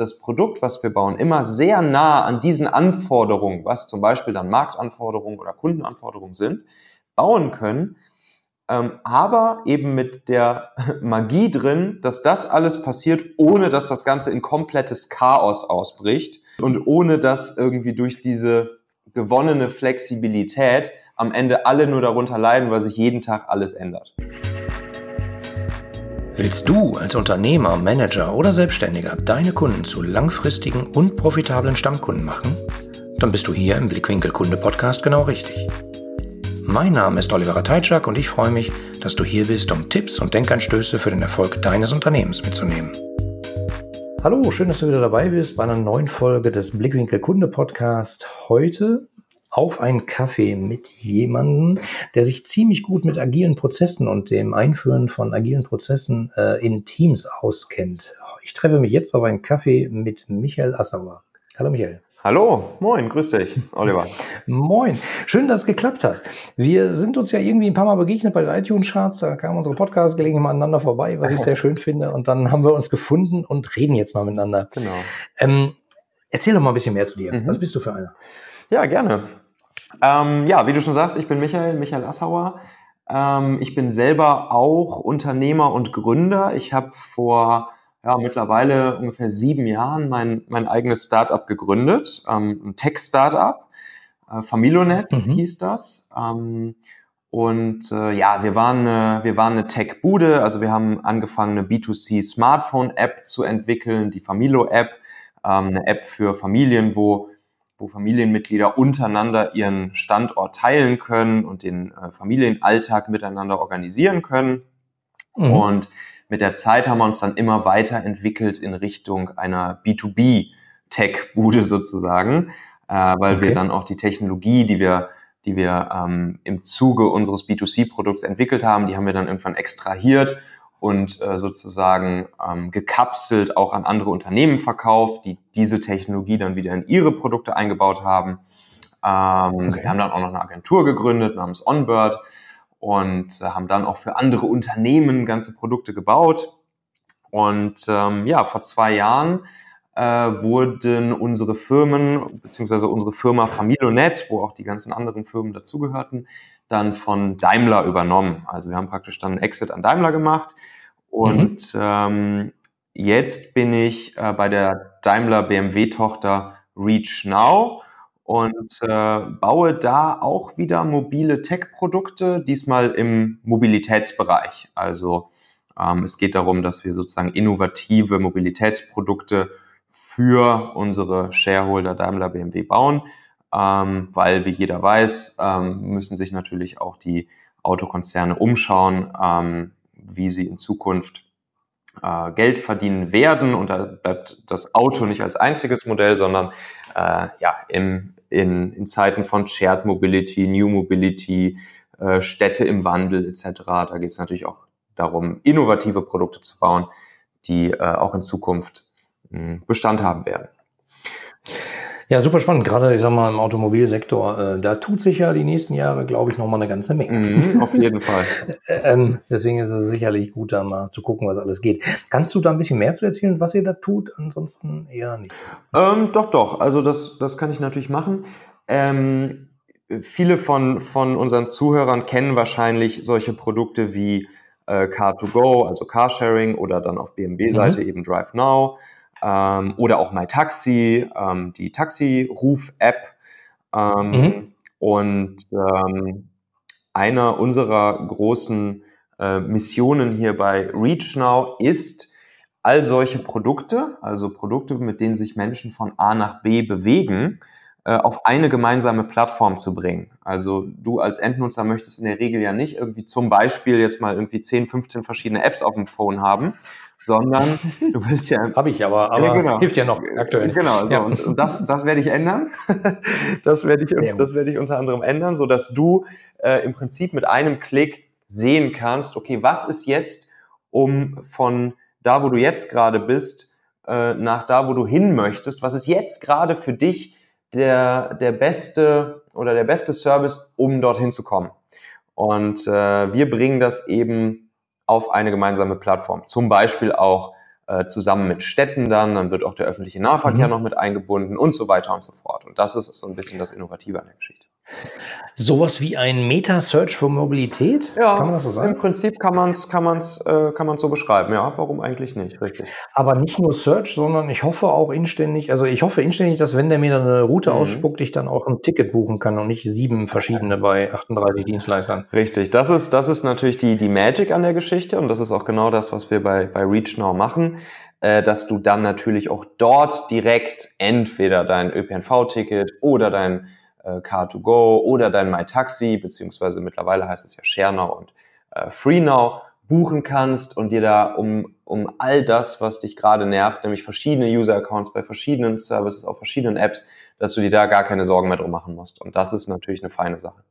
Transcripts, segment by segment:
das Produkt, was wir bauen, immer sehr nah an diesen Anforderungen, was zum Beispiel dann Marktanforderungen oder Kundenanforderungen sind, bauen können, ähm, aber eben mit der Magie drin, dass das alles passiert, ohne dass das Ganze in komplettes Chaos ausbricht und ohne dass irgendwie durch diese gewonnene Flexibilität am Ende alle nur darunter leiden, weil sich jeden Tag alles ändert. Willst du als Unternehmer, Manager oder Selbstständiger deine Kunden zu langfristigen und profitablen Stammkunden machen? Dann bist du hier im Blickwinkel Kunde Podcast genau richtig. Mein Name ist Oliver Teitschak und ich freue mich, dass du hier bist, um Tipps und Denkanstöße für den Erfolg deines Unternehmens mitzunehmen. Hallo, schön, dass du wieder dabei bist bei einer neuen Folge des Blickwinkel Kunde Podcast. Heute auf einen Kaffee mit jemandem, der sich ziemlich gut mit agilen Prozessen und dem Einführen von agilen Prozessen äh, in Teams auskennt. Ich treffe mich jetzt auf einen Kaffee mit Michael Assauer. Hallo Michael. Hallo, moin, grüß dich, Oliver. moin, schön, dass es geklappt hat. Wir sind uns ja irgendwie ein paar Mal begegnet bei den iTunes-Charts, da kamen unsere Podcasts gelegentlich mal aneinander vorbei, was ich sehr schön finde. Und dann haben wir uns gefunden und reden jetzt mal miteinander. Genau. Ähm, erzähl doch mal ein bisschen mehr zu dir. Mhm. Was bist du für einer? Ja, gerne. Ähm, ja, wie du schon sagst, ich bin Michael, Michael Assauer. Ähm, ich bin selber auch Unternehmer und Gründer. Ich habe vor ja, mittlerweile ungefähr sieben Jahren mein, mein eigenes Startup gegründet, ähm, ein Tech-Startup. Äh, Familonet mhm. hieß das. Ähm, und äh, ja, wir waren eine, wir waren eine Tech-Bude, also wir haben angefangen, eine B2C-Smartphone-App zu entwickeln, die Familo-App, ähm, eine App für Familien, wo, wo Familienmitglieder untereinander ihren Standort teilen können und den äh, Familienalltag miteinander organisieren können. Mhm. Und mit der Zeit haben wir uns dann immer weiterentwickelt in Richtung einer B2B-Tech-Bude sozusagen, äh, weil okay. wir dann auch die Technologie, die wir, die wir ähm, im Zuge unseres B2C-Produkts entwickelt haben, die haben wir dann irgendwann extrahiert und äh, sozusagen ähm, gekapselt auch an andere Unternehmen verkauft, die diese Technologie dann wieder in ihre Produkte eingebaut haben. Ähm, okay. Wir haben dann auch noch eine Agentur gegründet namens Onbird, und äh, haben dann auch für andere Unternehmen ganze Produkte gebaut. Und ähm, ja, vor zwei Jahren äh, wurden unsere Firmen, beziehungsweise unsere Firma Familonet, wo auch die ganzen anderen Firmen dazugehörten, dann von Daimler übernommen. Also wir haben praktisch dann einen Exit an Daimler gemacht. Und mhm. ähm, jetzt bin ich äh, bei der Daimler BMW-Tochter Reach Now und äh, baue da auch wieder mobile Tech-Produkte, diesmal im Mobilitätsbereich. Also ähm, es geht darum, dass wir sozusagen innovative Mobilitätsprodukte für unsere Shareholder Daimler BMW bauen, ähm, weil wie jeder weiß, ähm, müssen sich natürlich auch die Autokonzerne umschauen, ähm, wie sie in Zukunft äh, Geld verdienen werden. Und da bleibt das Auto nicht als einziges Modell, sondern äh, ja, im, in, in Zeiten von Shared Mobility, New Mobility, äh, Städte im Wandel etc. Da geht es natürlich auch darum, innovative Produkte zu bauen, die äh, auch in Zukunft mh, hm, Bestand haben werden. Ja, super spannend. Gerade, ich sag mal, im Automobilsektor, äh, da tut sich ja die nächsten Jahre, glaube ich, noch mal eine ganze Menge. Mhm, auf jeden Fall. ähm, deswegen ist es sicherlich gut, da mal zu gucken, was alles geht. Kannst du da ein bisschen mehr zu erzählen, was ihr da tut? Ansonsten eher nicht. Ähm, doch, doch. Also das, das kann ich natürlich machen. Ähm, viele von, von unseren Zuhörern kennen wahrscheinlich solche Produkte wie äh, Car2Go, also Carsharing oder dann auf BMW-Seite mhm. eben Drive Now ähm, oder auch MyTaxi, ähm, die Taxi-Ruf-App. Ähm, mhm. Und ähm, einer unserer großen äh, Missionen hier bei ReachNow ist, all solche Produkte, also Produkte, mit denen sich Menschen von A nach B bewegen, auf eine gemeinsame Plattform zu bringen. Also du als Endnutzer möchtest in der Regel ja nicht irgendwie zum Beispiel jetzt mal irgendwie 10, 15 verschiedene Apps auf dem Phone haben, sondern du willst ja... Habe ich aber, aber ja, genau. hilft ja noch aktuell. Genau, so, ja. und, und, das, das werde ich ändern. das werde ich, das werde ich unter anderem ändern, so dass du äh, im Prinzip mit einem Klick sehen kannst, okay, was ist jetzt, um von da, wo du jetzt gerade bist, äh, nach da, wo du hin möchtest, was ist jetzt gerade für dich der, der beste oder der beste Service, um dorthin zu kommen. Und äh, wir bringen das eben auf eine gemeinsame Plattform. Zum Beispiel auch äh, zusammen mit Städten dann, dann wird auch der öffentliche Nahverkehr mhm. noch mit eingebunden und so weiter und so fort. Und das ist so ein bisschen das Innovative an der Geschichte. Sowas wie ein Meta-Search für Mobilität? Ja, kann man das so sagen? Im Prinzip kann man es kann man's, äh, kann man's so beschreiben. Ja, warum eigentlich nicht? Richtig. Aber nicht nur Search, sondern ich hoffe auch inständig, also ich hoffe inständig, dass wenn der mir dann eine Route mhm. ausspuckt, ich dann auch ein Ticket buchen kann und nicht sieben verschiedene bei 38 Dienstleistern. Richtig. Das ist, das ist natürlich die, die Magic an der Geschichte und das ist auch genau das, was wir bei, bei ReachNow machen äh, dass du dann natürlich auch dort direkt entweder dein ÖPNV-Ticket oder dein äh, Car2Go oder dein MyTaxi, beziehungsweise mittlerweile heißt es ja ShareNow und äh, FreeNow, buchen kannst und dir da um, um all das, was dich gerade nervt, nämlich verschiedene User-Accounts bei verschiedenen Services auf verschiedenen Apps, dass du dir da gar keine Sorgen mehr drum machen musst. Und das ist natürlich eine feine Sache.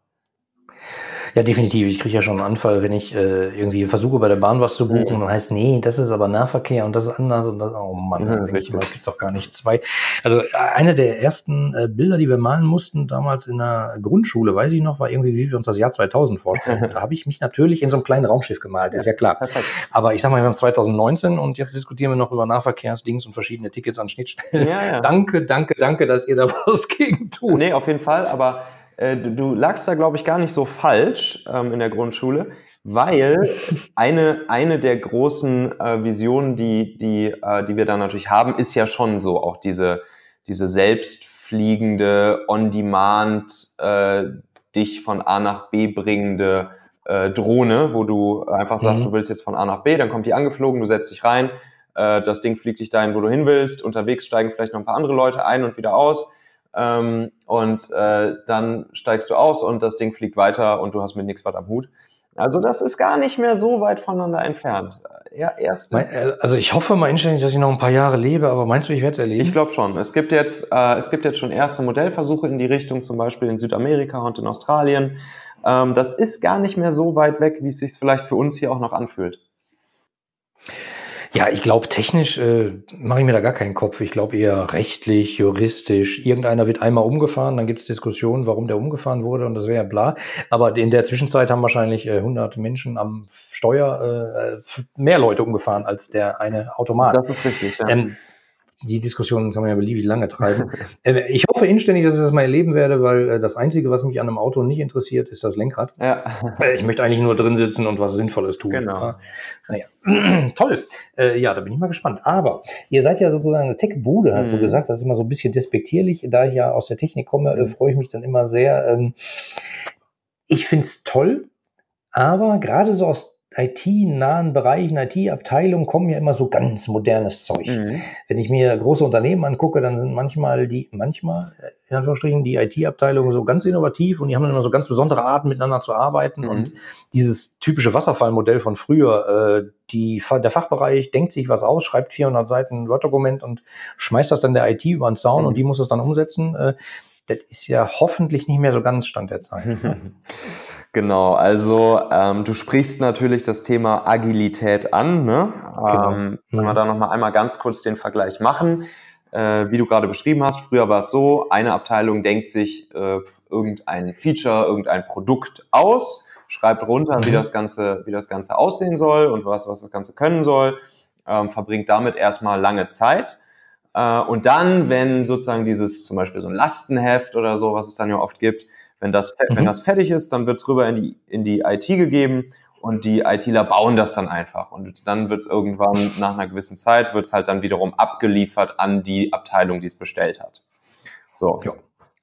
Ja, definitiv. Ich kriege ja schon einen Anfall, wenn ich äh, irgendwie versuche, bei der Bahn was zu buchen mhm. und dann heißt, nee, das ist aber Nahverkehr und das ist anders und das, oh Mann, denke ich das gibt's doch gar nicht. Zwei. Also äh, eine der ersten äh, Bilder, die wir malen mussten, damals in der Grundschule, weiß ich noch, war irgendwie, wie wir uns das Jahr 2000 vorstellen. da habe ich mich natürlich in so einem kleinen Raumschiff gemalt, ist ja klar. Aber ich sag mal, wir haben 2019 und jetzt diskutieren wir noch über Nahverkehrsdings und verschiedene Tickets an Schnittstellen. Ja, ja. danke, danke, danke, dass ihr da was gegen tut. Nee, auf jeden Fall, aber äh, du, du lagst da, glaube ich, gar nicht so falsch ähm, in der Grundschule, weil eine, eine der großen äh, Visionen, die, die, äh, die wir da natürlich haben, ist ja schon so auch diese, diese selbstfliegende, on-demand, äh, dich von A nach B bringende äh, Drohne, wo du einfach sagst, mhm. du willst jetzt von A nach B, dann kommt die angeflogen, du setzt dich rein, das Ding fliegt dich dahin, wo du hin willst, unterwegs steigen vielleicht noch ein paar andere Leute ein und wieder aus ähm, und äh, dann steigst du aus und das Ding fliegt weiter und du hast mit nichts was am Hut. Also das ist gar nicht mehr so weit voneinander entfernt. Ja, erst. Äh, also ich hoffe mal inständig, dass ich noch ein paar Jahre lebe, aber meinst du, ich werde es erleben? Ich glaube schon. Es gibt jetzt, äh, es gibt jetzt schon erste Modellversuche in die Richtung, zum Beispiel in Südamerika und in Australien. Ähm, das ist gar nicht mehr so weit weg, wie es sich vielleicht für uns hier auch noch anfühlt. Ja, ich glaube, technisch äh, mache ich mir da gar keinen Kopf. Ich glaube eher rechtlich, juristisch. Irgendeiner wird einmal umgefahren, dann gibt es Diskussionen, warum der umgefahren wurde und das wäre ja bla. Aber in der Zwischenzeit haben wahrscheinlich äh, 100 Menschen am Steuer äh, mehr Leute umgefahren als der eine Automat. Das ist richtig, ja. Ähm, die Diskussion kann man ja beliebig lange treiben. Äh, ich hoffe inständig, dass ich das mal erleben werde, weil äh, das Einzige, was mich an einem Auto nicht interessiert, ist das Lenkrad. Ja. Äh, ich möchte eigentlich nur drin sitzen und was Sinnvolles tun. Genau. Naja, toll. ja, da bin ich mal gespannt. Aber ihr seid ja sozusagen eine Tech-Bude, hast mhm. du gesagt. Das ist immer so ein bisschen despektierlich. Da ich ja aus der Technik komme, mhm. freue ich mich dann immer sehr. Ähm, ich finde es toll, aber gerade so aus IT-nahen Bereichen, IT-Abteilungen kommen ja immer so ganz modernes Zeug. Mhm. Wenn ich mir große Unternehmen angucke, dann sind manchmal die, manchmal, in Anführungsstrichen, die IT-Abteilungen so ganz innovativ und die haben dann immer so ganz besondere Arten, miteinander zu arbeiten. Mhm. Und dieses typische Wasserfallmodell von früher, äh, die, der Fachbereich denkt sich was aus, schreibt 400 Seiten Word-Dokument und schmeißt das dann der IT über den Zaun mhm. und die muss es dann umsetzen. Äh, das ist ja hoffentlich nicht mehr so ganz Stand der Zeit. genau, also ähm, du sprichst natürlich das Thema Agilität an. Ne? Genau. Ähm, wenn wir mhm. da nochmal einmal ganz kurz den Vergleich machen. Äh, wie du gerade beschrieben hast, früher war es so, eine Abteilung denkt sich äh, irgendein Feature, irgendein Produkt aus, schreibt runter, mhm. wie, das Ganze, wie das Ganze aussehen soll und was, was das Ganze können soll, ähm, verbringt damit erstmal lange Zeit und dann, wenn sozusagen dieses, zum Beispiel so ein Lastenheft oder so, was es dann ja oft gibt, wenn das, mhm. wenn das fertig ist, dann wird es rüber in die, in die IT gegeben und die ITler bauen das dann einfach. Und dann wird es irgendwann nach einer gewissen Zeit, wird es halt dann wiederum abgeliefert an die Abteilung, die es bestellt hat. So. Ja.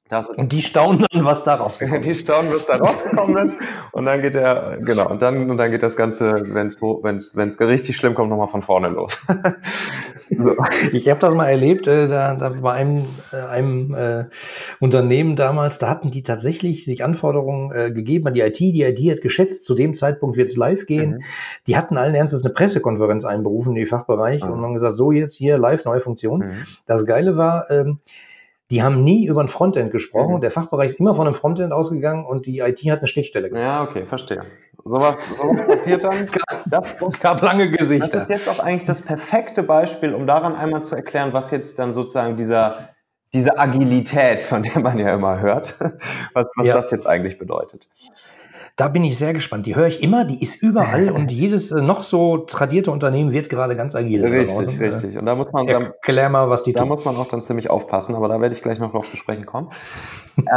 Das, und die staunen dann, was da rausgekommen ist. Die staunen, was da rausgekommen ist. Und dann geht der, genau, und dann, und dann geht das Ganze, wenn es wenn's, wenn's richtig schlimm kommt, nochmal von vorne los. so. Ich habe das mal erlebt, äh, da, da bei einem, äh, einem äh, Unternehmen damals, da hatten die tatsächlich sich Anforderungen äh, gegeben an die IT. Die IT hat geschätzt, zu dem Zeitpunkt wird es live gehen. Mhm. Die hatten allen Ernstes eine Pressekonferenz einberufen in die Fachbereich mhm. und haben gesagt, so jetzt hier live, neue Funktion. Mhm. Das Geile war, ähm, die haben nie über ein Frontend gesprochen. Mhm. Der Fachbereich ist immer von einem Frontend ausgegangen und die IT hat eine Schnittstelle gemacht. Ja, okay, verstehe. Sowas, sowas passiert dann. Das gab lange Gesichter. Das ist jetzt auch eigentlich das perfekte Beispiel, um daran einmal zu erklären, was jetzt dann sozusagen dieser, diese Agilität, von der man ja immer hört, was, was ja. das jetzt eigentlich bedeutet. Da bin ich sehr gespannt. Die höre ich immer, die ist überall und jedes äh, noch so tradierte Unternehmen wird gerade ganz agil. Richtig, richtig. Und da muss man dann, erklär mal, was die Da tun. muss man auch dann ziemlich aufpassen, aber da werde ich gleich noch drauf zu sprechen kommen.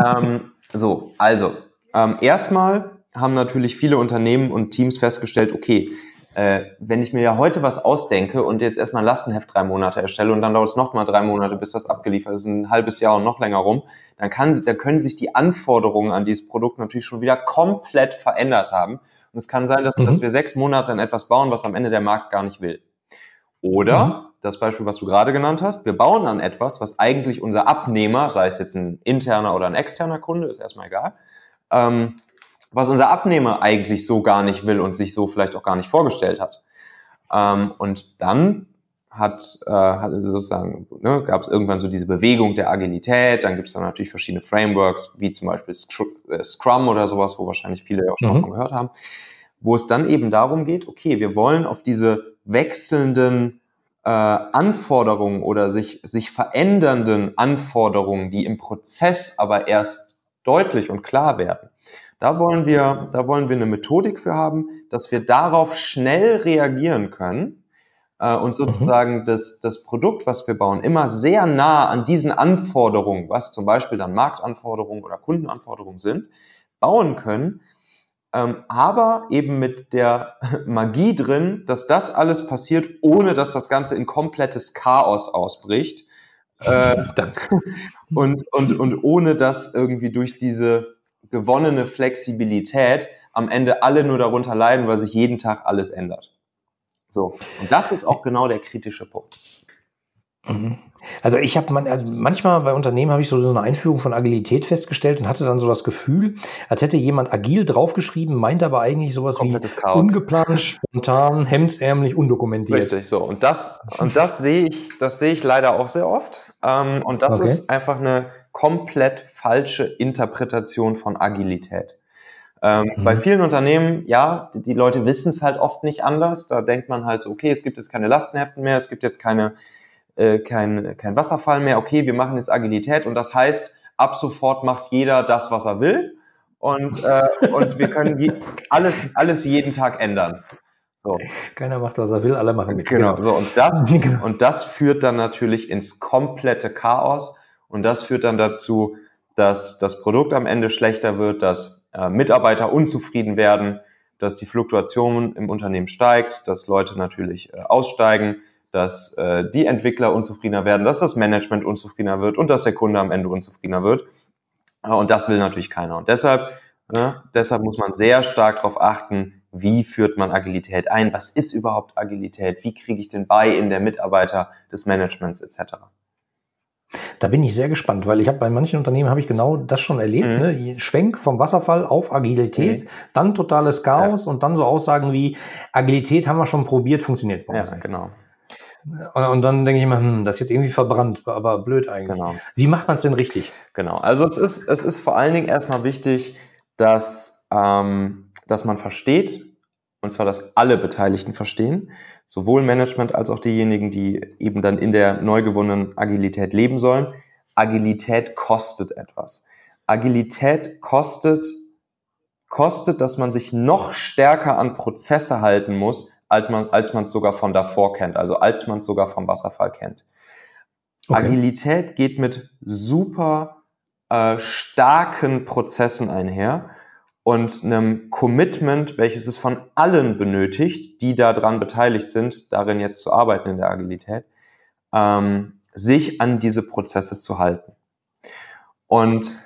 ähm, so, also, ähm, erstmal haben natürlich viele Unternehmen und Teams festgestellt, okay, äh, wenn ich mir ja heute was ausdenke und jetzt erstmal ein Lastenheft drei Monate erstelle und dann dauert es noch mal drei Monate, bis das abgeliefert ist, ein halbes Jahr und noch länger rum, dann, kann, dann können sich die Anforderungen an dieses Produkt natürlich schon wieder komplett verändert haben. Und es kann sein, dass, mhm. dass wir sechs Monate an etwas bauen, was am Ende der Markt gar nicht will. Oder mhm. das Beispiel, was du gerade genannt hast, wir bauen an etwas, was eigentlich unser Abnehmer, sei es jetzt ein interner oder ein externer Kunde, ist erstmal egal, ähm, was unser Abnehmer eigentlich so gar nicht will und sich so vielleicht auch gar nicht vorgestellt hat. Ähm, und dann hat, äh, hat sozusagen, ne, gab es irgendwann so diese Bewegung der Agilität, dann gibt es dann natürlich verschiedene Frameworks, wie zum Beispiel äh, Scrum oder sowas, wo wahrscheinlich viele auch schon mhm. davon gehört haben, wo es dann eben darum geht, okay, wir wollen auf diese wechselnden äh, Anforderungen oder sich, sich verändernden Anforderungen, die im Prozess aber erst deutlich und klar werden, da wollen wir, da wollen wir eine Methodik für haben, dass wir darauf schnell reagieren können äh, und sozusagen mhm. das, das Produkt, was wir bauen, immer sehr nah an diesen Anforderungen, was zum Beispiel dann Marktanforderungen oder Kundenanforderungen sind, bauen können, ähm, aber eben mit der Magie drin, dass das alles passiert, ohne dass das Ganze in komplettes Chaos ausbricht. Äh, und, und, und ohne dass irgendwie durch diese gewonnene Flexibilität am Ende alle nur darunter leiden, weil sich jeden Tag alles ändert. So. Und das ist auch genau der kritische Punkt. Mhm. Also ich habe man, also manchmal bei Unternehmen habe ich so eine Einführung von Agilität festgestellt und hatte dann so das Gefühl, als hätte jemand agil draufgeschrieben, meint aber eigentlich sowas Komplettes wie Chaos. ungeplant, spontan, hemdsärmlich, undokumentiert. Richtig, so. Und das, und das sehe ich, das sehe ich leider auch sehr oft. Ähm, und das okay. ist einfach eine komplett falsche Interpretation von Agilität. Ähm, mhm. Bei vielen Unternehmen, ja, die, die Leute wissen es halt oft nicht anders. Da denkt man halt so, okay, es gibt jetzt keine Lastenheften mehr, es gibt jetzt keine, äh, kein, kein Wasserfall mehr. Okay, wir machen jetzt Agilität und das heißt, ab sofort macht jeder das, was er will. Und, äh, und wir können je, alles, alles jeden Tag ändern. So. Keiner macht, was er will, alle machen mit. Genau. genau. So, und, das, genau. und das führt dann natürlich ins komplette Chaos. Und das führt dann dazu, dass das Produkt am Ende schlechter wird, dass äh, Mitarbeiter unzufrieden werden, dass die Fluktuation im Unternehmen steigt, dass Leute natürlich äh, aussteigen, dass äh, die Entwickler unzufriedener werden, dass das Management unzufriedener wird und dass der Kunde am Ende unzufriedener wird. Äh, und das will natürlich keiner. Und deshalb, ne, deshalb muss man sehr stark darauf achten, wie führt man Agilität ein, was ist überhaupt Agilität, wie kriege ich den bei in der Mitarbeiter des Managements etc. Da bin ich sehr gespannt, weil ich habe bei manchen Unternehmen habe ich genau das schon erlebt. Mhm. Ne? Schwenk vom Wasserfall auf Agilität, mhm. dann totales Chaos ja. und dann so Aussagen wie Agilität haben wir schon probiert, funktioniert bei uns. Ja, genau. Und dann denke ich immer, hm, das ist jetzt irgendwie verbrannt, aber blöd eigentlich. Genau. Wie macht man es denn richtig? Genau. Also es ist, es ist vor allen Dingen erstmal wichtig, dass, ähm, dass man versteht, und zwar, dass alle Beteiligten verstehen, sowohl Management als auch diejenigen, die eben dann in der neu gewonnenen Agilität leben sollen. Agilität kostet etwas. Agilität kostet, kostet, dass man sich noch stärker an Prozesse halten muss, als man als man es sogar von davor kennt, also als man es sogar vom Wasserfall kennt. Okay. Agilität geht mit super äh, starken Prozessen einher und einem Commitment, welches es von allen benötigt, die daran beteiligt sind, darin jetzt zu arbeiten in der Agilität, ähm, sich an diese Prozesse zu halten. Und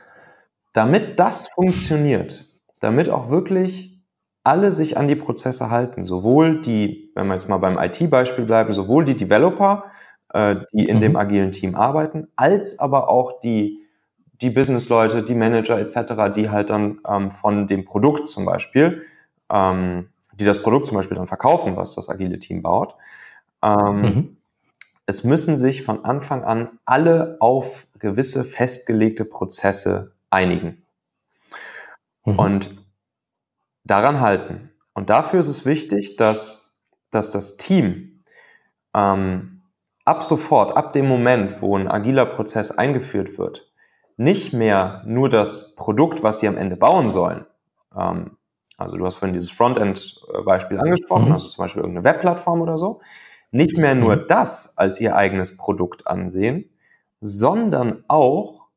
damit das funktioniert, damit auch wirklich alle sich an die Prozesse halten, sowohl die, wenn wir jetzt mal beim IT-Beispiel bleiben, sowohl die Developer, äh, die in mhm. dem agilen Team arbeiten, als aber auch die die Businessleute, die Manager etc., die halt dann ähm, von dem Produkt zum Beispiel, ähm, die das Produkt zum Beispiel dann verkaufen, was das agile Team baut. Ähm, mhm. Es müssen sich von Anfang an alle auf gewisse festgelegte Prozesse einigen mhm. und daran halten. Und dafür ist es wichtig, dass, dass das Team ähm, ab sofort, ab dem Moment, wo ein agiler Prozess eingeführt wird, nicht mehr nur das Produkt, was sie am Ende bauen sollen, ähm, also du hast vorhin dieses Frontend-Beispiel angesprochen, mhm. also zum Beispiel irgendeine Webplattform oder so, nicht mehr nur mhm. das als ihr eigenes Produkt ansehen, sondern auch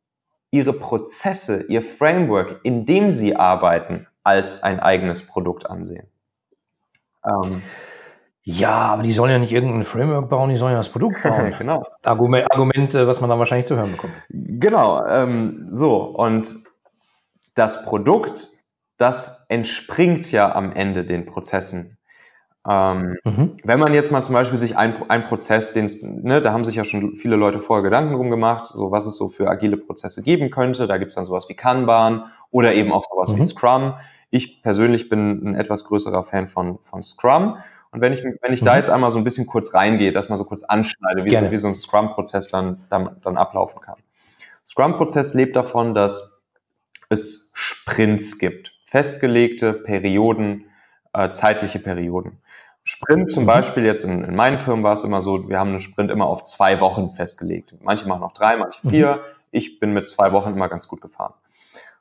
ihre Prozesse, ihr Framework, in dem sie arbeiten, als ein eigenes Produkt ansehen. Ähm, ja, aber die sollen ja nicht irgendein Framework bauen, die sollen ja das Produkt bauen. genau. Argument, Argument, was man dann wahrscheinlich zu hören bekommt. Genau, ähm, so. Und das Produkt, das entspringt ja am Ende den Prozessen. Ähm, mhm. Wenn man jetzt mal zum Beispiel sich ein, ein Prozess, den ne, da haben sich ja schon viele Leute vorher Gedanken drum gemacht, so was es so für agile Prozesse geben könnte. Da gibt's dann sowas wie Kanban oder eben auch sowas mhm. wie Scrum. Ich persönlich bin ein etwas größerer Fan von, von Scrum. Und wenn ich, wenn ich mhm. da jetzt einmal so ein bisschen kurz reingehe, dass man so kurz anschneide, wie, so, wie so ein Scrum-Prozess dann, dann, dann ablaufen kann. Scrum-Prozess lebt davon, dass es Sprints gibt. Festgelegte Perioden, äh, zeitliche Perioden. Sprint zum mhm. Beispiel, jetzt in, in meinen Firmen war es immer so, wir haben einen Sprint immer auf zwei Wochen festgelegt. Manche machen auch drei, manche mhm. vier. Mhm. Ich bin mit zwei Wochen immer ganz gut gefahren.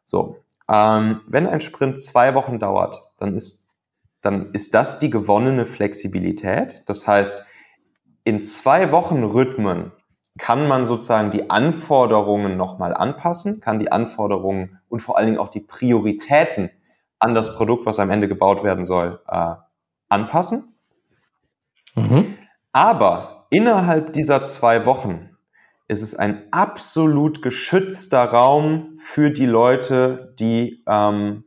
So, ähm, wenn ein Sprint zwei Wochen dauert, dann ist, dann ist das die gewonnene Flexibilität. Das heißt, in zwei Wochen Rhythmen kann man sozusagen die Anforderungen nochmal anpassen, kann die Anforderungen und vor allen Dingen auch die Prioritäten an das Produkt, was am Ende gebaut werden soll, äh, anpassen. Mhm. Aber innerhalb dieser zwei Wochen ist es ein absolut geschützter Raum für die Leute, die ähm,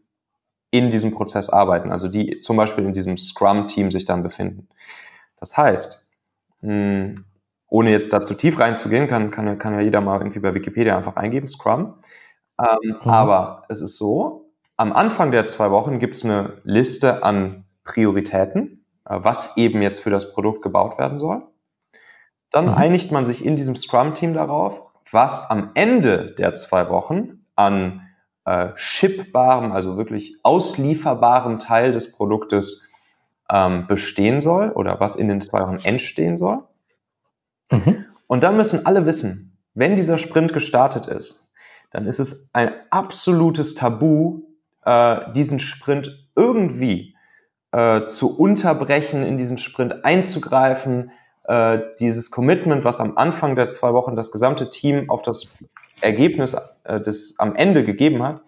in diesem Prozess arbeiten, also die zum Beispiel in diesem Scrum-Team sich dann befinden. Das heißt, mh, hm, ohne jetzt da zu tief reinzugehen, kann, kann, kann ja jeder mal irgendwie bei Wikipedia einfach eingeben, Scrum. Ähm, mhm. Aber es ist so, am Anfang der zwei Wochen gibt es eine Liste an Prioritäten äh, was eben jetzt für das Produkt gebaut werden soll. Dann mhm. einigt man sich in diesem Scrum-Team darauf, was am Ende der zwei Wochen an äh, also wirklich auslieferbarem Teil des Produktes ähm, bestehen soll oder was in den zwei Wochen entstehen soll. Mhm. Und dann müssen alle wissen, wenn dieser Sprint gestartet ist, dann ist es ein absolutes Tabu, äh, diesen Sprint irgendwie äh, zu unterbrechen, in diesen Sprint einzugreifen, äh, dieses Commitment, was am Anfang der zwei Wochen das gesamte Team auf das Ergebnis äh, des am Ende gegeben hat,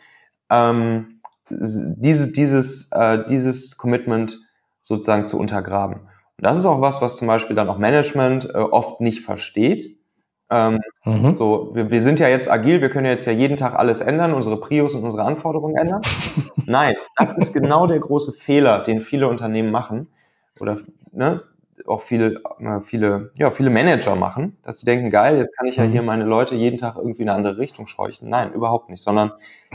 ähm, diese, dieses, äh, dieses Commitment sozusagen zu untergraben. Und das ist auch was, was zum Beispiel dann auch Management äh, oft nicht versteht, ähm, mhm. So, wir, wir sind ja jetzt agil, wir können jetzt ja jeden Tag alles ändern, unsere Prios und unsere Anforderungen ändern. Nein, das ist genau der große Fehler, den viele Unternehmen machen oder ne, auch viele, äh, viele, ja, viele Manager machen, dass sie denken, geil, jetzt kann ich ja hier mhm. meine Leute jeden Tag irgendwie in eine andere Richtung scheuchen. Nein, überhaupt nicht, sondern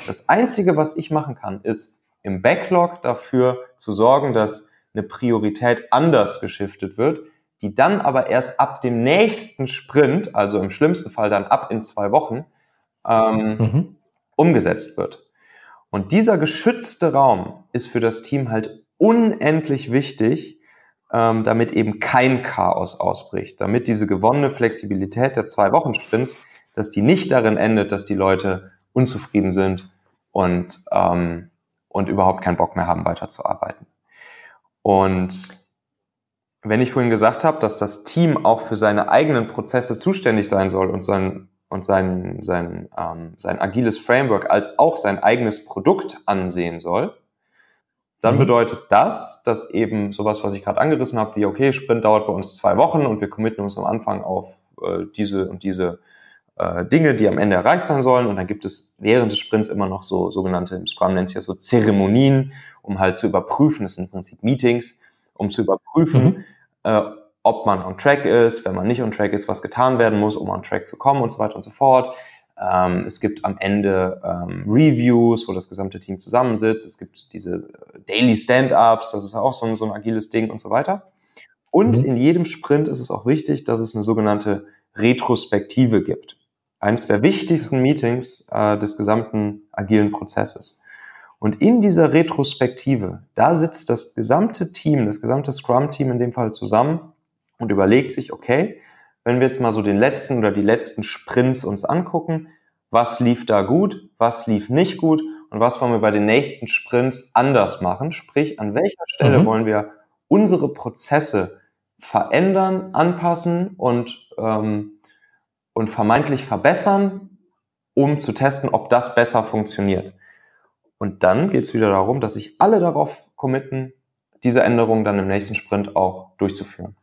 das Einzige, was ich machen kann, ist im Backlog dafür zu sorgen, dass eine Priorität anders geschiftet wird, die dann aber erst ab dem nächsten Sprint, also im schlimmsten Fall dann ab in zwei Wochen, ähm, mhm. umgesetzt wird. Und dieser geschützte Raum ist für das Team halt unendlich wichtig, ähm, damit eben kein Chaos ausbricht, damit diese gewonnene Flexibilität der zwei Wochen Sprints, dass die nicht darin endet, dass die Leute unzufrieden sind und, ähm, und überhaupt keinen Bock mehr haben, weiterzuarbeiten. Und wenn ich vorhin gesagt habe, dass das Team auch für seine eigenen Prozesse zuständig sein soll und sein, und sein, sein, ähm, sein agiles Framework als auch sein eigenes Produkt ansehen soll, dann mhm. bedeutet das, dass eben sowas, was ich gerade angerissen habe, wie okay, Sprint dauert bei uns zwei Wochen und wir committen uns am Anfang auf äh, diese und diese äh, Dinge, die am Ende erreicht sein sollen. Und dann gibt es während des Sprints immer noch so sogenannte, im Scrum nennt sich ja so Zeremonien, um halt zu überprüfen, das sind im Prinzip Meetings, um zu überprüfen, mhm äh, ob man on track ist, wenn man nicht on track ist, was getan werden muss, um on track zu kommen und so weiter und so fort. Ähm, es gibt am Ende ähm, Reviews, wo das gesamte Team zusammensitzt. Es gibt diese Daily Stand-ups, das ist auch so ein, so ein agiles Ding und so weiter. Und mhm. in jedem Sprint ist es auch wichtig, dass es eine sogenannte Retrospektive gibt. Eines der wichtigsten Meetings äh, des gesamten agilen Prozesses. Und in dieser Retrospektive, da sitzt das gesamte Team, das gesamte Scrum-Team in dem Fall zusammen und überlegt sich, okay, wenn wir jetzt mal so den letzten oder die letzten Sprints uns angucken, was lief da gut, was lief nicht gut und was wollen wir bei den nächsten Sprints anders machen. Sprich, an welcher Stelle mhm. wollen wir unsere Prozesse verändern, anpassen und, ähm, und vermeintlich verbessern, um zu testen, ob das besser funktioniert. Und dann geht es wieder darum, dass sich alle darauf committen, diese Änderungen dann im nächsten Sprint auch durchzuführen.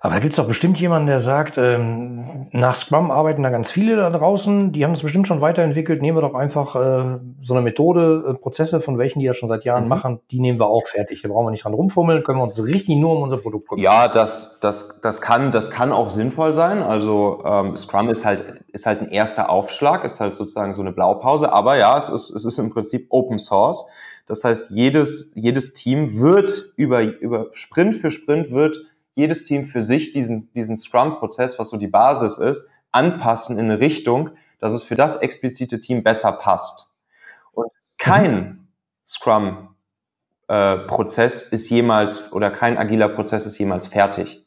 Aber da gibt es doch bestimmt jemanden, der sagt, ähm, nach Scrum arbeiten da ganz viele da draußen, die haben das bestimmt schon weiterentwickelt. Nehmen wir doch einfach äh, so eine Methode, äh, Prozesse, von welchen die ja schon seit Jahren mhm. machen, die nehmen wir auch fertig. Da brauchen wir nicht dran rumfummeln, können wir uns richtig nur um unser Produkt kümmern. Ja, das, das, das, kann, das kann auch sinnvoll sein. Also ähm, Scrum ist halt, ist halt ein erster Aufschlag, ist halt sozusagen so eine Blaupause, aber ja, es ist, es ist im Prinzip Open Source. Das heißt, jedes, jedes Team wird über, über Sprint für Sprint wird jedes Team für sich diesen, diesen Scrum-Prozess, was so die Basis ist, anpassen in eine Richtung, dass es für das explizite Team besser passt. Und kein mhm. Scrum-Prozess äh, ist jemals oder kein agiler Prozess ist jemals fertig.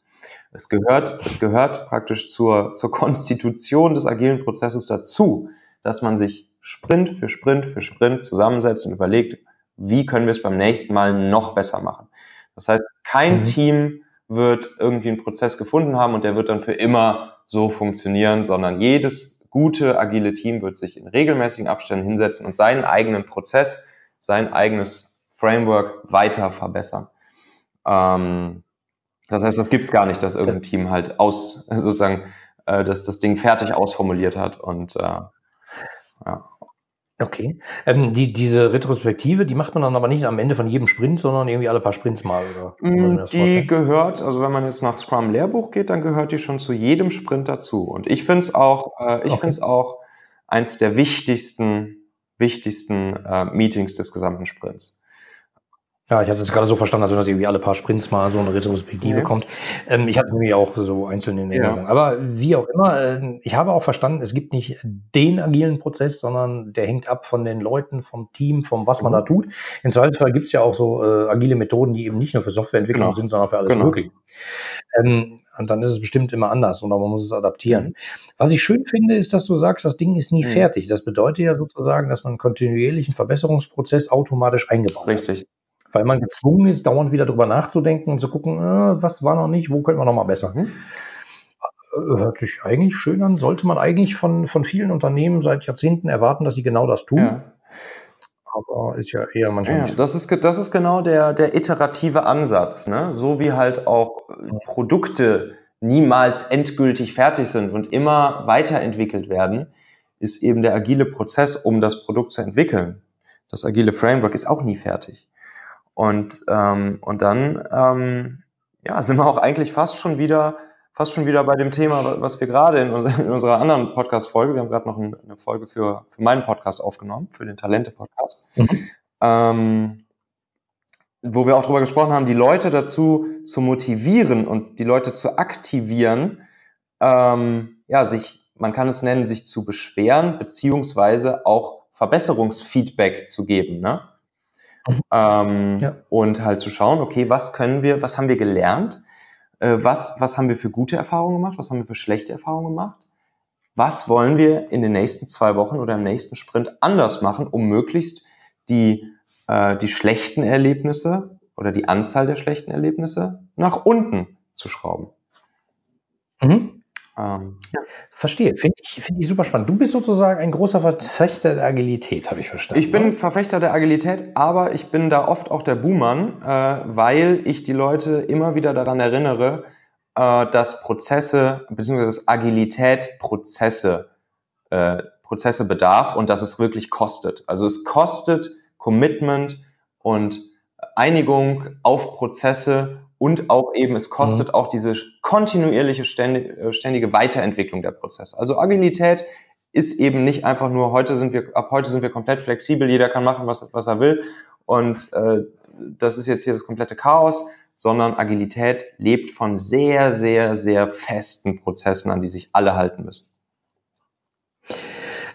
Es gehört, es gehört praktisch zur, zur Konstitution des agilen Prozesses dazu, dass man sich Sprint für Sprint für Sprint zusammensetzt und überlegt, wie können wir es beim nächsten Mal noch besser machen. Das heißt, kein mhm. Team wird irgendwie einen Prozess gefunden haben und der wird dann für immer so funktionieren, sondern jedes gute agile Team wird sich in regelmäßigen Abständen hinsetzen und seinen eigenen Prozess, sein eigenes Framework weiter verbessern. Ähm, das heißt, das gibt's gar nicht, dass irgendein Team halt aus sozusagen äh, dass das Ding fertig ausformuliert hat und äh, ja. Okay. Ähm, die, diese Retrospektive, die macht man dann aber nicht am Ende von jedem Sprint, sondern irgendwie alle paar Sprints mal. Oder? Mm, die gehört, also wenn man jetzt nach Scrum Lehrbuch geht, dann gehört die schon zu jedem Sprint dazu. Und ich finde es auch, äh, ich okay. finde es auch eins der wichtigsten, wichtigsten äh, Meetings des gesamten Sprints. Ja, ich hatte es gerade so verstanden, also dass irgendwie alle paar Sprints mal so eine Retrospektive okay. kommt. Ähm, ich hatte es nämlich auch so einzeln in Erinnerung. Ja. Aber wie auch immer, äh, ich habe auch verstanden, es gibt nicht den agilen Prozess, sondern der hängt ab von den Leuten, vom Team, vom was man mhm. da tut. Im Zweifelsfall gibt es ja auch so äh, agile Methoden, die eben nicht nur für Softwareentwicklung genau. sind, sondern für alles genau. mögliche. Ähm, und dann ist es bestimmt immer anders oder man muss es adaptieren. Mhm. Was ich schön finde, ist, dass du sagst, das Ding ist nie mhm. fertig. Das bedeutet ja sozusagen, dass man einen kontinuierlichen Verbesserungsprozess automatisch eingebaut Richtig. hat. Richtig weil man gezwungen ist, dauernd wieder drüber nachzudenken und zu gucken, äh, was war noch nicht, wo können wir noch mal besser. Äh, hört sich eigentlich schön an. Sollte man eigentlich von, von vielen Unternehmen seit Jahrzehnten erwarten, dass sie genau das tun. Ja. Aber ist ja eher manchmal ja, nicht. Das ist, das ist genau der, der iterative Ansatz. Ne? So wie halt auch Produkte niemals endgültig fertig sind und immer weiterentwickelt werden, ist eben der agile Prozess, um das Produkt zu entwickeln. Das agile Framework ist auch nie fertig. Und, ähm, und dann ähm, ja, sind wir auch eigentlich fast schon wieder fast schon wieder bei dem Thema, was wir gerade in, unserer, in unserer anderen Podcast-Folge, wir haben gerade noch eine Folge für, für meinen Podcast aufgenommen, für den Talente-Podcast, mhm. ähm, wo wir auch darüber gesprochen haben, die Leute dazu zu motivieren und die Leute zu aktivieren, ähm, ja, sich, man kann es nennen, sich zu beschweren, beziehungsweise auch Verbesserungsfeedback zu geben. Ne? Ähm, ja. Und halt zu schauen, okay, was können wir, was haben wir gelernt? Äh, was, was haben wir für gute Erfahrungen gemacht? Was haben wir für schlechte Erfahrungen gemacht? Was wollen wir in den nächsten zwei Wochen oder im nächsten Sprint anders machen, um möglichst die, äh, die schlechten Erlebnisse oder die Anzahl der schlechten Erlebnisse nach unten zu schrauben? Mhm. Ähm, ja. Verstehe, finde ich, find ich super spannend. Du bist sozusagen ein großer Verfechter der Agilität, habe ich verstanden. Ich bin oder? Verfechter der Agilität, aber ich bin da oft auch der Buhmann, äh, weil ich die Leute immer wieder daran erinnere, äh, dass Prozesse, beziehungsweise Agilität Prozesse, äh, Prozesse bedarf und dass es wirklich kostet. Also es kostet Commitment und Einigung auf Prozesse und auch eben, es kostet mhm. auch diese kontinuierliche, äh, ständige Weiterentwicklung der Prozesse. Also Agilität ist eben nicht einfach nur, heute sind wir, ab heute sind wir komplett flexibel, jeder kann machen, was, was er will und äh, das ist jetzt hier das komplette Chaos, sondern Agilität lebt von sehr, sehr, sehr festen Prozessen, an die sich alle halten müssen.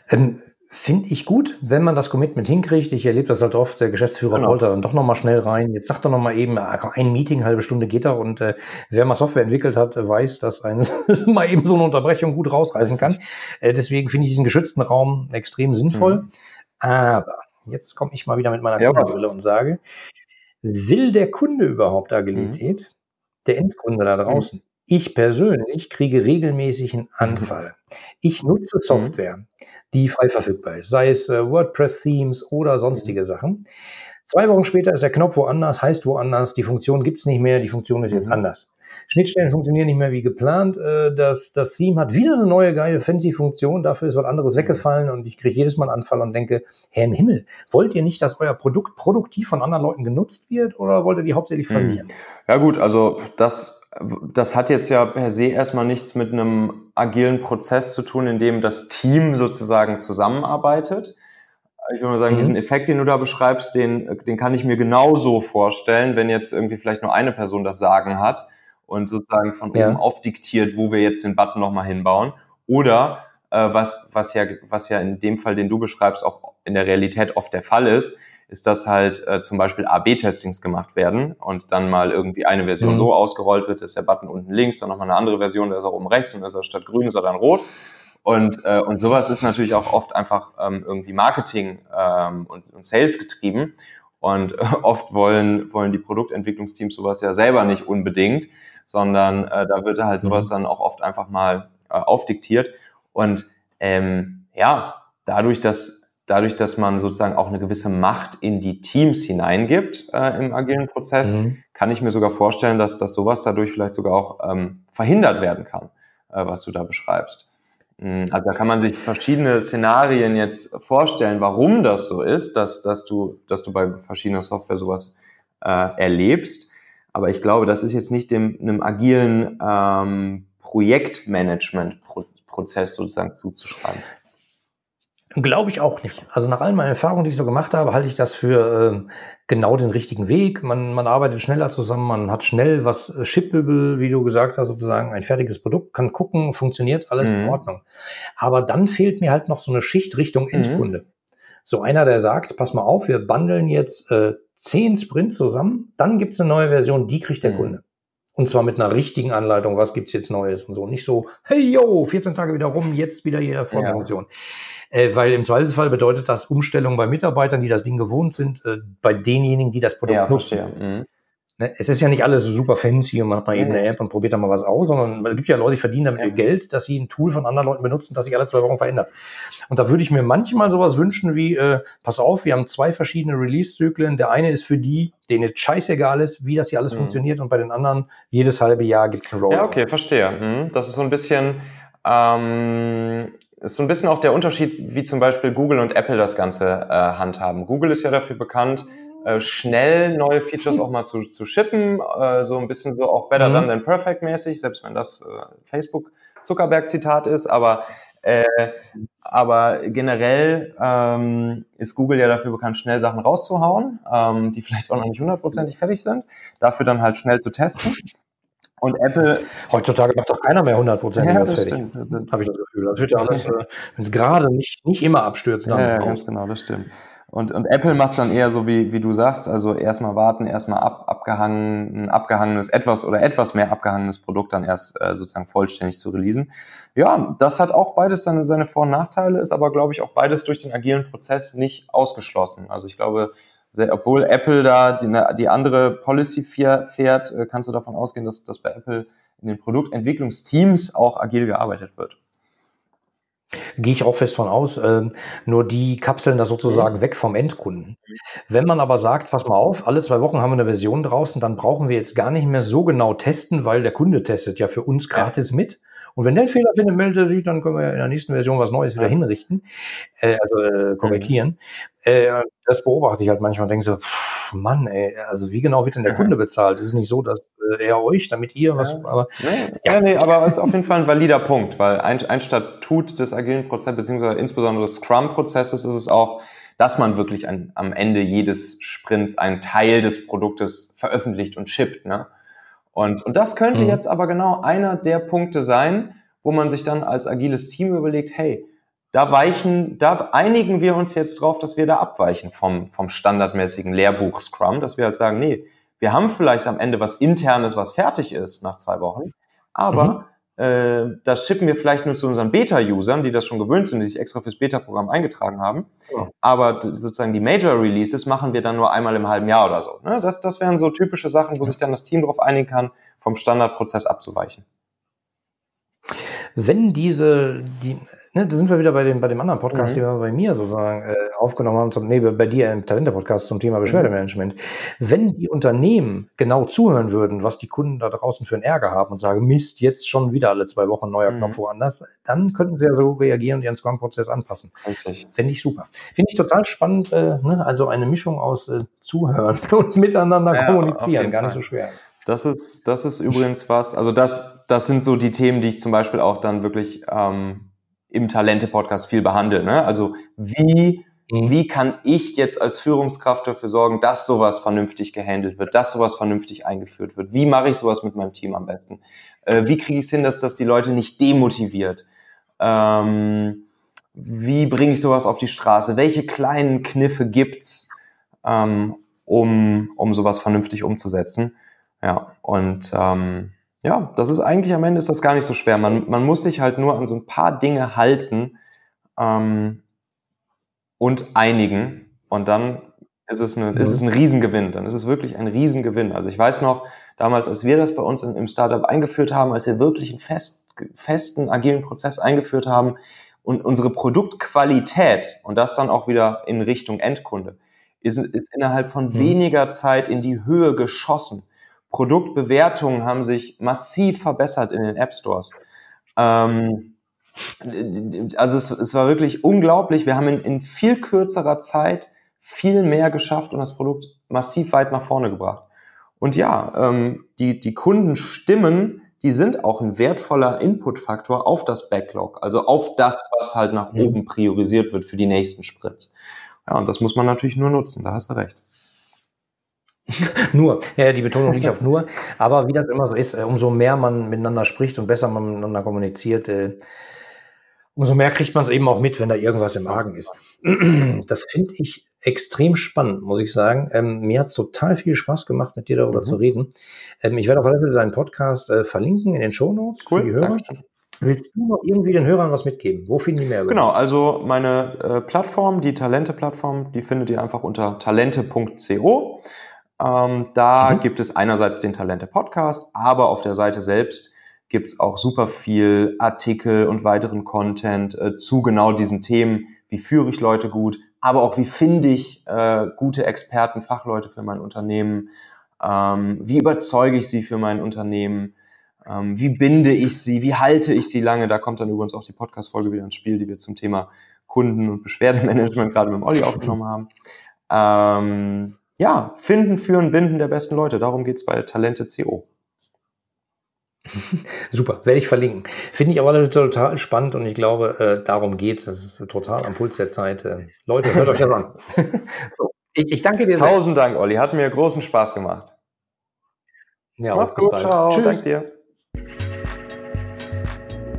Ähm, Finde ich gut, wenn man das Commitment hinkriegt. Ich erlebe das halt oft, der Geschäftsführer genau. poltert dann doch nochmal schnell rein. Jetzt sagt er nochmal eben, ah, ein Meeting, halbe Stunde geht er. Und äh, wer mal Software entwickelt hat, weiß, dass eine mal eben so eine Unterbrechung gut rausreißen kann. Äh, deswegen finde ich diesen geschützten Raum extrem sinnvoll. Mhm. Aber jetzt komme ich mal wieder mit meiner ja. Kundenbrille und sage, will der Kunde überhaupt Agilität? Mhm. Der Endkunde da draußen. Mhm. Ich persönlich kriege regelmäßig einen Anfall. Ich nutze mhm. Software, die frei verfügbar ist, sei es äh, WordPress-Themes oder sonstige mhm. Sachen. Zwei Wochen später ist der Knopf woanders, heißt woanders, die Funktion gibt's nicht mehr, die Funktion ist jetzt mhm. anders. Schnittstellen funktionieren nicht mehr wie geplant. Äh, das, das Theme hat wieder eine neue geile fancy Funktion. Dafür ist was anderes weggefallen und ich kriege jedes Mal einen Anfall und denke, Herr im Himmel, wollt ihr nicht, dass euer Produkt produktiv von anderen Leuten genutzt wird oder wollt ihr die hauptsächlich hm. verlieren? Ja gut, also das, das hat jetzt ja per se erstmal nichts mit einem agilen Prozess zu tun, in dem das Team sozusagen zusammenarbeitet. Ich würde mal sagen, mhm. diesen Effekt, den du da beschreibst, den, den kann ich mir genauso vorstellen, wenn jetzt irgendwie vielleicht nur eine Person das Sagen hat und sozusagen von ja. oben aufdiktiert, wo wir jetzt den Button nochmal hinbauen. Oder äh, was, was, ja, was ja in dem Fall, den du beschreibst, auch in der Realität oft der Fall ist, ist, dass halt äh, zum Beispiel AB-Testings gemacht werden und dann mal irgendwie eine Version mhm. so ausgerollt wird, ist der Button unten links, dann nochmal eine andere Version, der ist auch oben rechts und ist er statt grün, ist er dann rot. Und, äh, und sowas ist natürlich auch oft einfach ähm, irgendwie Marketing ähm, und, und Sales getrieben. Und äh, oft wollen, wollen die Produktentwicklungsteams sowas ja selber nicht unbedingt sondern äh, da wird halt sowas mhm. dann auch oft einfach mal äh, aufdiktiert. Und ähm, ja, dadurch, dass dadurch, dass man sozusagen auch eine gewisse Macht in die Teams hineingibt äh, im agilen Prozess, mhm. kann ich mir sogar vorstellen, dass, dass sowas dadurch vielleicht sogar auch ähm, verhindert werden kann, äh, was du da beschreibst. Mm, also da kann man sich verschiedene Szenarien jetzt vorstellen, warum das so ist, dass, dass, du, dass du bei verschiedener Software sowas äh, erlebst. Aber ich glaube, das ist jetzt nicht dem, einem agilen ähm, Projektmanagement-Prozess sozusagen zuzuschreiben. Glaube ich auch nicht. Also nach allen meinen Erfahrungen, die ich so gemacht habe, halte ich das für äh, genau den richtigen Weg. Man, man arbeitet schneller zusammen, man hat schnell was shippable, wie du gesagt hast, sozusagen ein fertiges Produkt, kann gucken, funktioniert alles mhm. in Ordnung. Aber dann fehlt mir halt noch so eine Schicht Richtung mhm. Endkunde. Mhm. So einer, der sagt, pass mal auf, wir bundeln jetzt äh, zehn Sprints zusammen, dann gibt es eine neue Version, die kriegt der mhm. Kunde. Und zwar mit einer richtigen Anleitung, was gibt's jetzt Neues und so. Nicht so, hey yo, 14 Tage wieder rum, jetzt wieder hier Vorfunktion. Ja. Äh, weil im Zweifelsfall bedeutet das Umstellung bei Mitarbeitern, die das Ding gewohnt sind, äh, bei denjenigen, die das Produkt ja, nutzen. Mhm. Ne, es ist ja nicht alles so super fancy und man hat mal eben eine App und probiert da mal was aus, sondern es gibt ja Leute, die verdienen damit ihr Geld, dass sie ein Tool von anderen Leuten benutzen, das sich alle zwei Wochen verändert. Und da würde ich mir manchmal sowas wünschen wie, äh, pass auf, wir haben zwei verschiedene Release-Zyklen. Der eine ist für die, denen es scheißegal ist, wie das hier alles mhm. funktioniert und bei den anderen jedes halbe Jahr gibt es ein Rollout. Ja, okay, verstehe. Mhm. Das ist so ein bisschen, ähm, ist so ein bisschen auch der Unterschied, wie zum Beispiel Google und Apple das Ganze äh, handhaben. Google ist ja dafür bekannt, äh, schnell neue Features auch mal zu, zu shippen, äh, so ein bisschen so auch better mhm. done than perfect mäßig, selbst wenn das äh, Facebook Zuckerberg Zitat ist, aber äh, aber generell ähm, ist Google ja dafür bekannt, schnell Sachen rauszuhauen, ähm, die vielleicht auch noch nicht hundertprozentig fertig sind, dafür dann halt schnell zu testen. Und Apple. Heutzutage macht doch keiner mehr hundertprozentig ja, das fertig. Stimmt. Habe ich das Gefühl. Das wird ja alles, äh, wenn es gerade nicht, nicht immer abstürzt, dann. Ja, ja ganz genau, das stimmt. Und, und Apple macht es dann eher so, wie, wie du sagst, also erstmal warten, erstmal ab, abgehangen, ein abgehangenes etwas oder etwas mehr abgehangenes Produkt dann erst äh, sozusagen vollständig zu releasen. Ja, das hat auch beides seine, seine Vor- und Nachteile, ist aber, glaube ich, auch beides durch den agilen Prozess nicht ausgeschlossen. Also ich glaube, sehr, obwohl Apple da die, die andere Policy fährt, äh, kannst du davon ausgehen, dass, dass bei Apple in den Produktentwicklungsteams auch agil gearbeitet wird. Gehe ich auch fest von aus. Ähm, nur die kapseln das sozusagen mhm. weg vom Endkunden. Wenn man aber sagt, pass mal auf, alle zwei Wochen haben wir eine Version draußen, dann brauchen wir jetzt gar nicht mehr so genau testen, weil der Kunde testet ja für uns gratis ja. mit. Und wenn der einen Fehler findet, meldet er sich, dann können wir in der nächsten Version was Neues wieder hinrichten, äh, also äh, korrigieren. Mhm. Äh, das beobachte ich halt manchmal und denke so, pff, Mann, ey, also wie genau wird denn der Kunde bezahlt? Ist es nicht so, dass äh, er euch, damit ihr was, aber. Nee, ja. nee, aber es ist auf jeden Fall ein valider Punkt, weil ein, ein Statut des agilen Prozesses, beziehungsweise insbesondere des Scrum-Prozesses ist es auch, dass man wirklich an, am Ende jedes Sprints einen Teil des Produktes veröffentlicht und shippt. Ne? Und, und das könnte mhm. jetzt aber genau einer der Punkte sein, wo man sich dann als agiles Team überlegt, hey, da weichen, da einigen wir uns jetzt drauf, dass wir da abweichen vom, vom standardmäßigen Lehrbuch Scrum, dass wir halt sagen, nee, wir haben vielleicht am Ende was internes, was fertig ist nach zwei Wochen, aber mhm. äh, das schippen wir vielleicht nur zu unseren Beta-Usern, die das schon gewöhnt sind, die sich extra fürs Beta-Programm eingetragen haben. Ja. Aber sozusagen die Major-Releases machen wir dann nur einmal im halben Jahr oder so. Ne? Das, das wären so typische Sachen, wo sich dann das Team darauf einigen kann, vom Standardprozess abzuweichen. Wenn diese, die, ne, da sind wir wieder bei dem, bei dem anderen Podcast, mhm. den wir bei mir sozusagen äh, aufgenommen haben, zum, nee, bei dir im Talente-Podcast zum Thema Beschwerdemanagement. Mhm. Wenn die Unternehmen genau zuhören würden, was die Kunden da draußen für einen Ärger haben und sagen, Mist, jetzt schon wieder alle zwei Wochen neuer mhm. Knopf woanders, dann könnten sie ja so reagieren und ihren Scrum-Prozess anpassen. Richtig. Finde ich super. Finde ich total spannend, äh, ne? also eine Mischung aus äh, Zuhören und miteinander ja, kommunizieren, gar nicht so schwer. Das ist, das ist übrigens was, also das, das sind so die Themen, die ich zum Beispiel auch dann wirklich ähm, im Talente-Podcast viel behandle. Ne? Also wie, mhm. wie kann ich jetzt als Führungskraft dafür sorgen, dass sowas vernünftig gehandelt wird, dass sowas vernünftig eingeführt wird? Wie mache ich sowas mit meinem Team am besten? Äh, wie kriege ich es hin, dass das die Leute nicht demotiviert? Ähm, wie bringe ich sowas auf die Straße? Welche kleinen Kniffe gibt's, ähm, um, um sowas vernünftig umzusetzen? Ja, und ähm, ja, das ist eigentlich am Ende ist das gar nicht so schwer. Man, man muss sich halt nur an so ein paar Dinge halten ähm, und einigen und dann ist es, eine, mhm. ist es ein Riesengewinn. Dann ist es wirklich ein Riesengewinn. Also ich weiß noch, damals, als wir das bei uns in, im Startup eingeführt haben, als wir wirklich einen fest, festen, agilen Prozess eingeführt haben und unsere Produktqualität und das dann auch wieder in Richtung Endkunde, ist, ist innerhalb von mhm. weniger Zeit in die Höhe geschossen. Produktbewertungen haben sich massiv verbessert in den App Stores. Ähm, also es, es, war wirklich unglaublich. Wir haben in, in, viel kürzerer Zeit viel mehr geschafft und das Produkt massiv weit nach vorne gebracht. Und ja, ähm, die, die Kundenstimmen, die sind auch ein wertvoller Inputfaktor auf das Backlog, also auf das, was halt nach mhm. oben priorisiert wird für die nächsten Sprints. Ja, und das muss man natürlich nur nutzen, da hast du recht. nur, ja, die Betonung liegt auf nur. Aber wie das immer so ist, äh, umso mehr man miteinander spricht und besser man miteinander kommuniziert, äh, umso mehr kriegt man es eben auch mit, wenn da irgendwas im Magen ist. Das finde ich extrem spannend, muss ich sagen. Ähm, mir hat es total viel Spaß gemacht, mit dir darüber mhm. zu reden. Ähm, ich werde auf alle Fälle deinen Podcast äh, verlinken in den Show Notes cool, für die Hörer. Dankeschön. Willst du noch irgendwie den Hörern was mitgeben? Wo finden die mehr? Genau, also meine äh, Plattform, die Talente-Plattform, die findet ihr einfach unter talente.co. Ähm, da mhm. gibt es einerseits den Talente Podcast, aber auf der Seite selbst gibt es auch super viel Artikel und weiteren Content äh, zu genau diesen Themen. Wie führe ich Leute gut, aber auch wie finde ich äh, gute Experten, Fachleute für mein Unternehmen? Ähm, wie überzeuge ich sie für mein Unternehmen? Ähm, wie binde ich sie? Wie halte ich sie lange? Da kommt dann übrigens auch die Podcast-Folge wieder ins Spiel, die wir zum Thema Kunden- und Beschwerdemanagement gerade mit dem Olli aufgenommen haben. Ähm, ja, finden, führen, binden der besten Leute. Darum geht's bei Talente CO. Super, werde ich verlinken. Finde ich aber total spannend und ich glaube, äh, darum geht's. Das ist total am Puls der Zeit. Äh, Leute, hört euch das an. so, ich, ich, danke dir. Tausend sehr. Dank, Olli. Hat mir großen Spaß gemacht. Ja, Mach's gut, ciao. Tschüss. Danke dir.